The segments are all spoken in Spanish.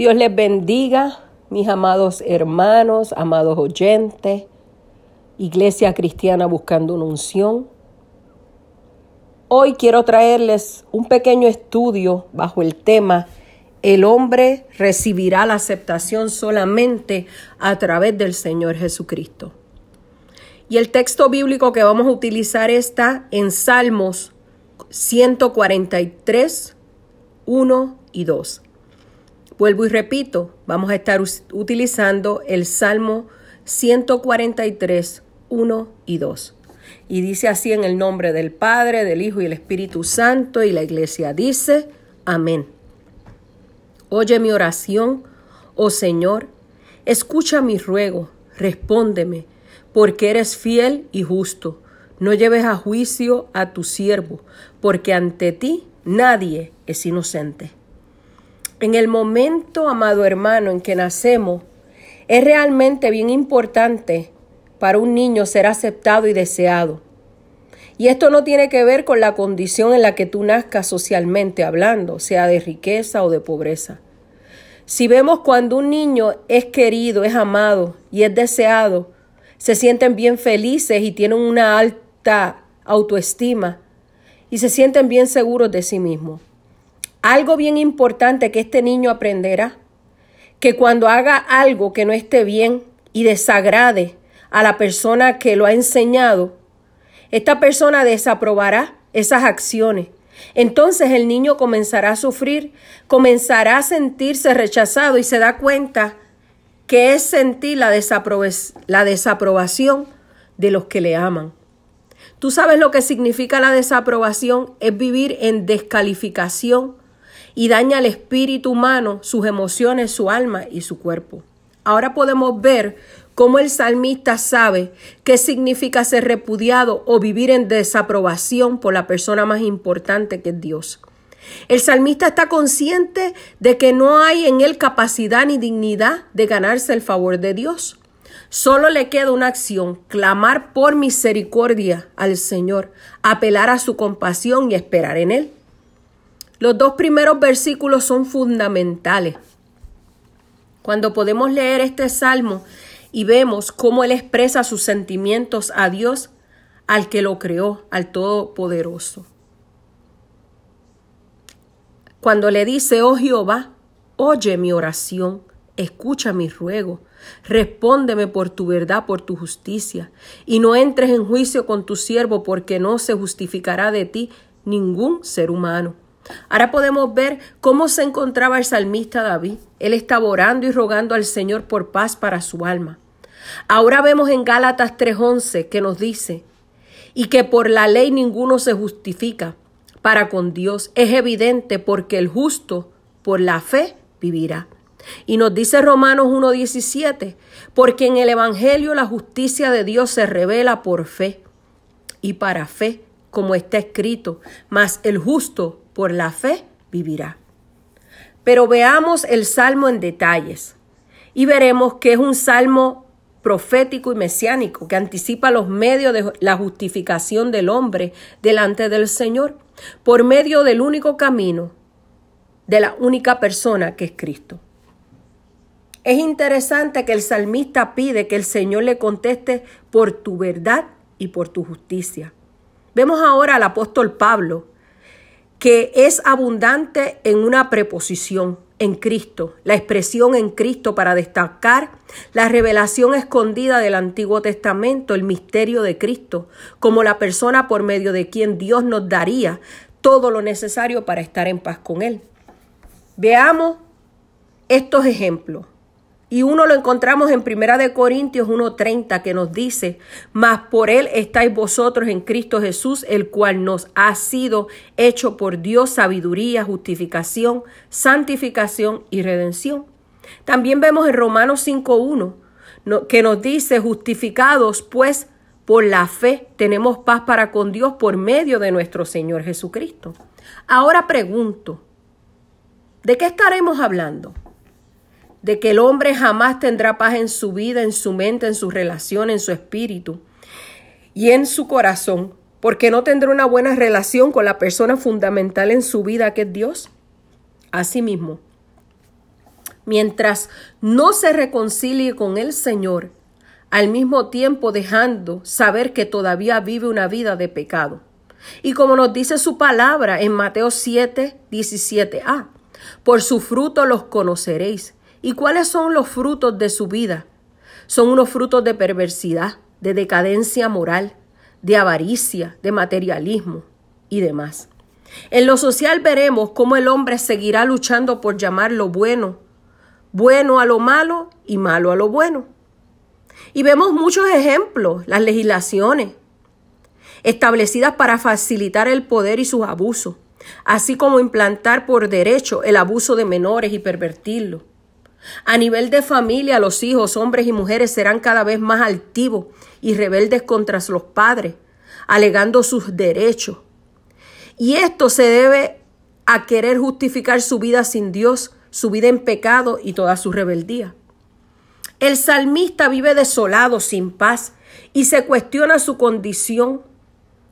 Dios les bendiga, mis amados hermanos, amados oyentes, Iglesia Cristiana Buscando una Unción. Hoy quiero traerles un pequeño estudio bajo el tema El hombre recibirá la aceptación solamente a través del Señor Jesucristo. Y el texto bíblico que vamos a utilizar está en Salmos 143, 1 y 2. Vuelvo y repito, vamos a estar utilizando el Salmo 143, 1 y 2. Y dice así en el nombre del Padre, del Hijo y el Espíritu Santo, y la iglesia dice, amén. Oye mi oración, oh Señor, escucha mi ruego, respóndeme, porque eres fiel y justo. No lleves a juicio a tu siervo, porque ante ti nadie es inocente. En el momento, amado hermano, en que nacemos, es realmente bien importante para un niño ser aceptado y deseado. Y esto no tiene que ver con la condición en la que tú nazcas socialmente hablando, sea de riqueza o de pobreza. Si vemos cuando un niño es querido, es amado y es deseado, se sienten bien felices y tienen una alta autoestima y se sienten bien seguros de sí mismos. Algo bien importante que este niño aprenderá, que cuando haga algo que no esté bien y desagrade a la persona que lo ha enseñado, esta persona desaprobará esas acciones. Entonces el niño comenzará a sufrir, comenzará a sentirse rechazado y se da cuenta que es sentir la, la desaprobación de los que le aman. Tú sabes lo que significa la desaprobación, es vivir en descalificación, y daña al espíritu humano, sus emociones, su alma y su cuerpo. Ahora podemos ver cómo el salmista sabe qué significa ser repudiado o vivir en desaprobación por la persona más importante que es Dios. El salmista está consciente de que no hay en él capacidad ni dignidad de ganarse el favor de Dios. Solo le queda una acción, clamar por misericordia al Señor, apelar a su compasión y esperar en Él. Los dos primeros versículos son fundamentales. Cuando podemos leer este salmo y vemos cómo él expresa sus sentimientos a Dios, al que lo creó, al Todopoderoso. Cuando le dice, oh Jehová, oye mi oración, escucha mi ruego, respóndeme por tu verdad, por tu justicia, y no entres en juicio con tu siervo, porque no se justificará de ti ningún ser humano. Ahora podemos ver cómo se encontraba el salmista David. Él estaba orando y rogando al Señor por paz para su alma. Ahora vemos en Gálatas 3:11 que nos dice, y que por la ley ninguno se justifica para con Dios. Es evidente porque el justo por la fe vivirá. Y nos dice Romanos 1:17, porque en el Evangelio la justicia de Dios se revela por fe y para fe, como está escrito, mas el justo por la fe vivirá. Pero veamos el salmo en detalles y veremos que es un salmo profético y mesiánico que anticipa los medios de la justificación del hombre delante del Señor por medio del único camino de la única persona que es Cristo. Es interesante que el salmista pide que el Señor le conteste por tu verdad y por tu justicia. Vemos ahora al apóstol Pablo que es abundante en una preposición, en Cristo, la expresión en Cristo para destacar la revelación escondida del Antiguo Testamento, el misterio de Cristo, como la persona por medio de quien Dios nos daría todo lo necesario para estar en paz con Él. Veamos estos ejemplos. Y uno lo encontramos en Primera de Corintios 1:30 que nos dice, "Mas por él estáis vosotros en Cristo Jesús, el cual nos ha sido hecho por Dios sabiduría, justificación, santificación y redención." También vemos en Romanos 5:1 que nos dice, "Justificados pues por la fe tenemos paz para con Dios por medio de nuestro Señor Jesucristo." Ahora pregunto, ¿de qué estaremos hablando? De que el hombre jamás tendrá paz en su vida, en su mente, en su relación, en su espíritu y en su corazón, porque no tendrá una buena relación con la persona fundamental en su vida que es Dios. Asimismo, mientras no se reconcilie con el Señor, al mismo tiempo dejando saber que todavía vive una vida de pecado. Y como nos dice su palabra en Mateo 7, 17a, por su fruto los conoceréis. ¿Y cuáles son los frutos de su vida? Son unos frutos de perversidad, de decadencia moral, de avaricia, de materialismo y demás. En lo social veremos cómo el hombre seguirá luchando por llamar lo bueno, bueno a lo malo y malo a lo bueno. Y vemos muchos ejemplos, las legislaciones establecidas para facilitar el poder y sus abusos, así como implantar por derecho el abuso de menores y pervertirlo. A nivel de familia, los hijos, hombres y mujeres serán cada vez más altivos y rebeldes contra los padres, alegando sus derechos. Y esto se debe a querer justificar su vida sin Dios, su vida en pecado y toda su rebeldía. El salmista vive desolado, sin paz, y se cuestiona su condición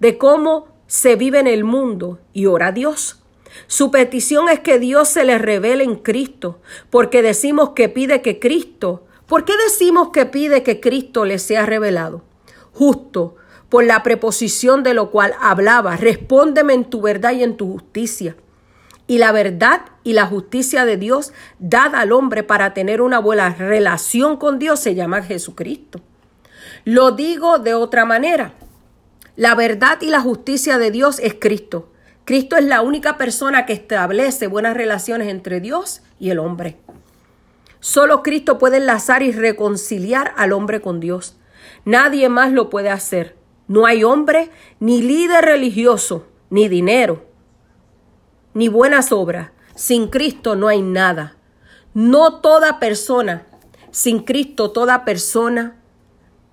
de cómo se vive en el mundo y ora a Dios. Su petición es que Dios se le revele en Cristo, porque decimos que pide que Cristo, ¿por qué decimos que pide que Cristo le sea revelado? Justo, por la preposición de lo cual hablaba, respóndeme en tu verdad y en tu justicia. Y la verdad y la justicia de Dios dada al hombre para tener una buena relación con Dios se llama Jesucristo. Lo digo de otra manera. La verdad y la justicia de Dios es Cristo. Cristo es la única persona que establece buenas relaciones entre Dios y el hombre. Solo Cristo puede enlazar y reconciliar al hombre con Dios. Nadie más lo puede hacer. No hay hombre, ni líder religioso, ni dinero, ni buenas obras. Sin Cristo no hay nada. No toda persona, sin Cristo, toda persona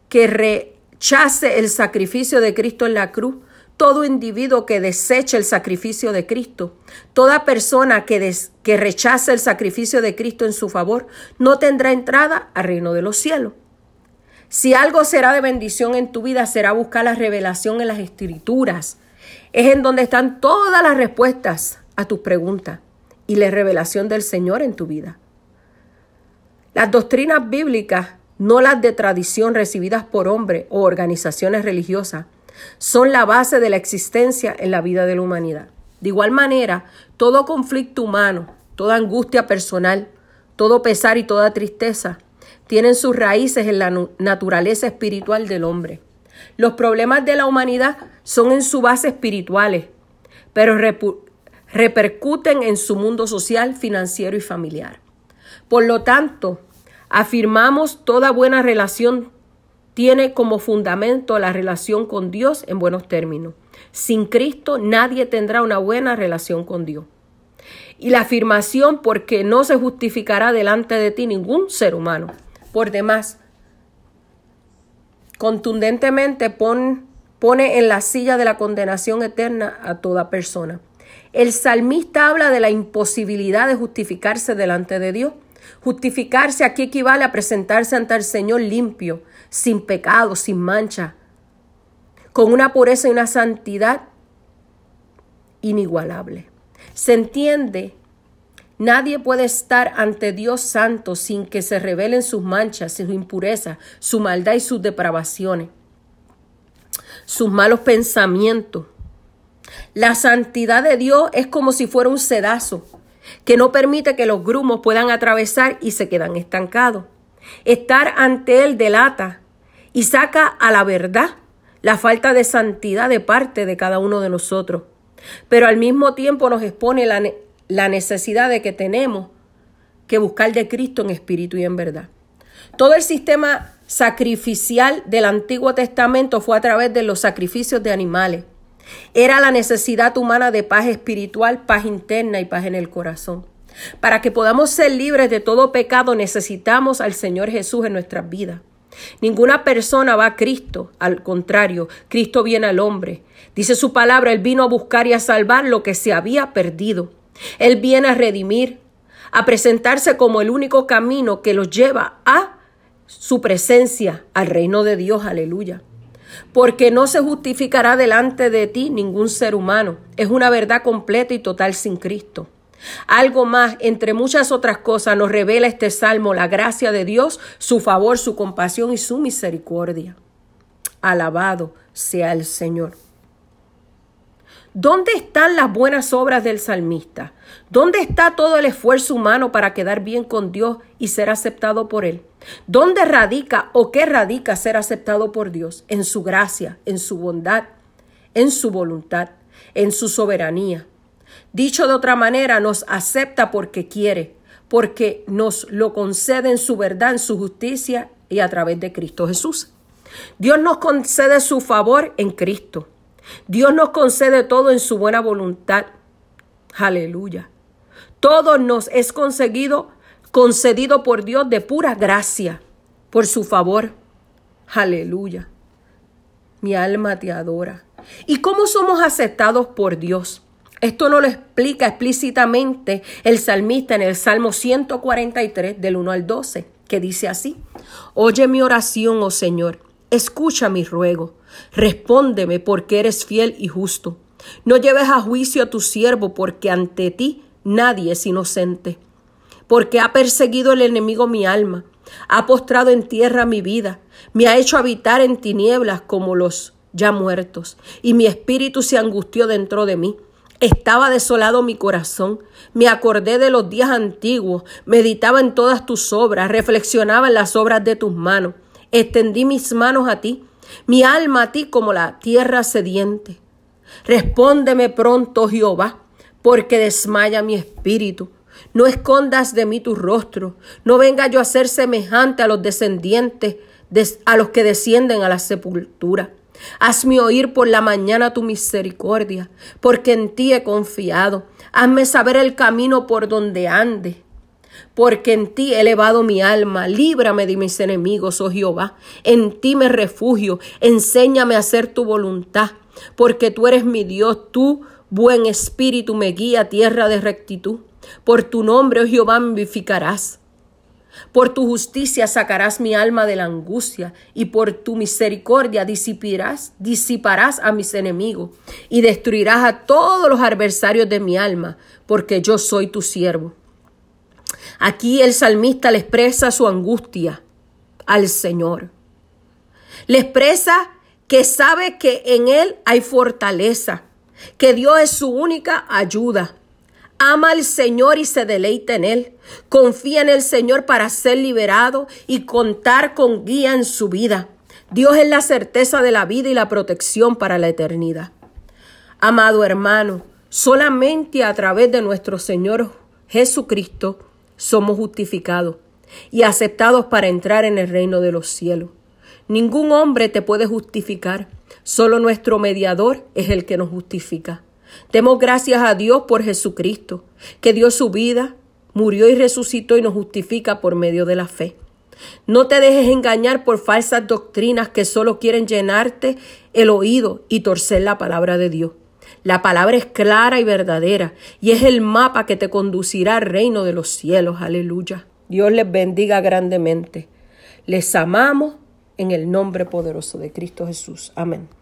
que rechace el sacrificio de Cristo en la cruz, todo individuo que deseche el sacrificio de Cristo, toda persona que, que rechace el sacrificio de Cristo en su favor, no tendrá entrada al reino de los cielos. Si algo será de bendición en tu vida, será buscar la revelación en las escrituras. Es en donde están todas las respuestas a tus preguntas y la revelación del Señor en tu vida. Las doctrinas bíblicas, no las de tradición recibidas por hombres o organizaciones religiosas, son la base de la existencia en la vida de la humanidad. De igual manera, todo conflicto humano, toda angustia personal, todo pesar y toda tristeza tienen sus raíces en la naturaleza espiritual del hombre. Los problemas de la humanidad son en su base espirituales, pero repercuten en su mundo social, financiero y familiar. Por lo tanto, afirmamos toda buena relación tiene como fundamento la relación con Dios en buenos términos. Sin Cristo nadie tendrá una buena relación con Dios. Y la afirmación porque no se justificará delante de ti ningún ser humano. Por demás, contundentemente pone en la silla de la condenación eterna a toda persona. El salmista habla de la imposibilidad de justificarse delante de Dios. Justificarse aquí equivale a presentarse ante el Señor limpio, sin pecado, sin mancha, con una pureza y una santidad inigualable. Se entiende, nadie puede estar ante Dios santo sin que se revelen sus manchas, sus impurezas, su maldad y sus depravaciones, sus malos pensamientos. La santidad de Dios es como si fuera un sedazo que no permite que los grumos puedan atravesar y se quedan estancados. Estar ante Él delata y saca a la verdad la falta de santidad de parte de cada uno de nosotros. Pero al mismo tiempo nos expone la, la necesidad de que tenemos que buscar de Cristo en espíritu y en verdad. Todo el sistema sacrificial del Antiguo Testamento fue a través de los sacrificios de animales. Era la necesidad humana de paz espiritual, paz interna y paz en el corazón. Para que podamos ser libres de todo pecado necesitamos al Señor Jesús en nuestras vidas. Ninguna persona va a Cristo, al contrario, Cristo viene al hombre. Dice su palabra, Él vino a buscar y a salvar lo que se había perdido. Él viene a redimir, a presentarse como el único camino que los lleva a su presencia, al reino de Dios, aleluya. Porque no se justificará delante de ti ningún ser humano. Es una verdad completa y total sin Cristo. Algo más, entre muchas otras cosas, nos revela este salmo la gracia de Dios, su favor, su compasión y su misericordia. Alabado sea el Señor. ¿Dónde están las buenas obras del salmista? ¿Dónde está todo el esfuerzo humano para quedar bien con Dios y ser aceptado por Él? ¿Dónde radica o qué radica ser aceptado por Dios? En su gracia, en su bondad, en su voluntad, en su soberanía. Dicho de otra manera, nos acepta porque quiere, porque nos lo concede en su verdad, en su justicia y a través de Cristo Jesús. Dios nos concede su favor en Cristo. Dios nos concede todo en su buena voluntad. Aleluya. Todo nos es conseguido, concedido por Dios de pura gracia, por su favor. Aleluya. Mi alma te adora. ¿Y cómo somos aceptados por Dios? Esto no lo explica explícitamente el salmista en el Salmo 143 del 1 al 12, que dice así, Oye mi oración, oh Señor, escucha mi ruego Respóndeme porque eres fiel y justo. No lleves a juicio a tu siervo porque ante ti nadie es inocente. Porque ha perseguido el enemigo mi alma, ha postrado en tierra mi vida, me ha hecho habitar en tinieblas como los ya muertos, y mi espíritu se angustió dentro de mí. Estaba desolado mi corazón, me acordé de los días antiguos, meditaba en todas tus obras, reflexionaba en las obras de tus manos, extendí mis manos a ti, mi alma a ti como la tierra sediente. Respóndeme pronto, Jehová, porque desmaya mi espíritu. No escondas de mí tu rostro, no venga yo a ser semejante a los descendientes, a los que descienden a la sepultura. Hazme oír por la mañana tu misericordia, porque en ti he confiado. Hazme saber el camino por donde ande porque en ti he elevado mi alma, líbrame de mis enemigos, oh Jehová, en ti me refugio, enséñame a hacer tu voluntad, porque tú eres mi Dios, tú, buen espíritu, me guía tierra de rectitud. Por tu nombre, oh Jehová, me vivificarás. Por tu justicia sacarás mi alma de la angustia y por tu misericordia disiparás, disiparás a mis enemigos y destruirás a todos los adversarios de mi alma, porque yo soy tu siervo. Aquí el salmista le expresa su angustia al Señor. Le expresa que sabe que en Él hay fortaleza, que Dios es su única ayuda. Ama al Señor y se deleita en Él. Confía en el Señor para ser liberado y contar con guía en su vida. Dios es la certeza de la vida y la protección para la eternidad. Amado hermano, solamente a través de nuestro Señor Jesucristo somos justificados y aceptados para entrar en el reino de los cielos. Ningún hombre te puede justificar, solo nuestro mediador es el que nos justifica. Demos gracias a Dios por Jesucristo, que dio su vida, murió y resucitó y nos justifica por medio de la fe. No te dejes engañar por falsas doctrinas que solo quieren llenarte el oído y torcer la palabra de Dios. La palabra es clara y verdadera y es el mapa que te conducirá al reino de los cielos. Aleluya. Dios les bendiga grandemente. Les amamos en el nombre poderoso de Cristo Jesús. Amén.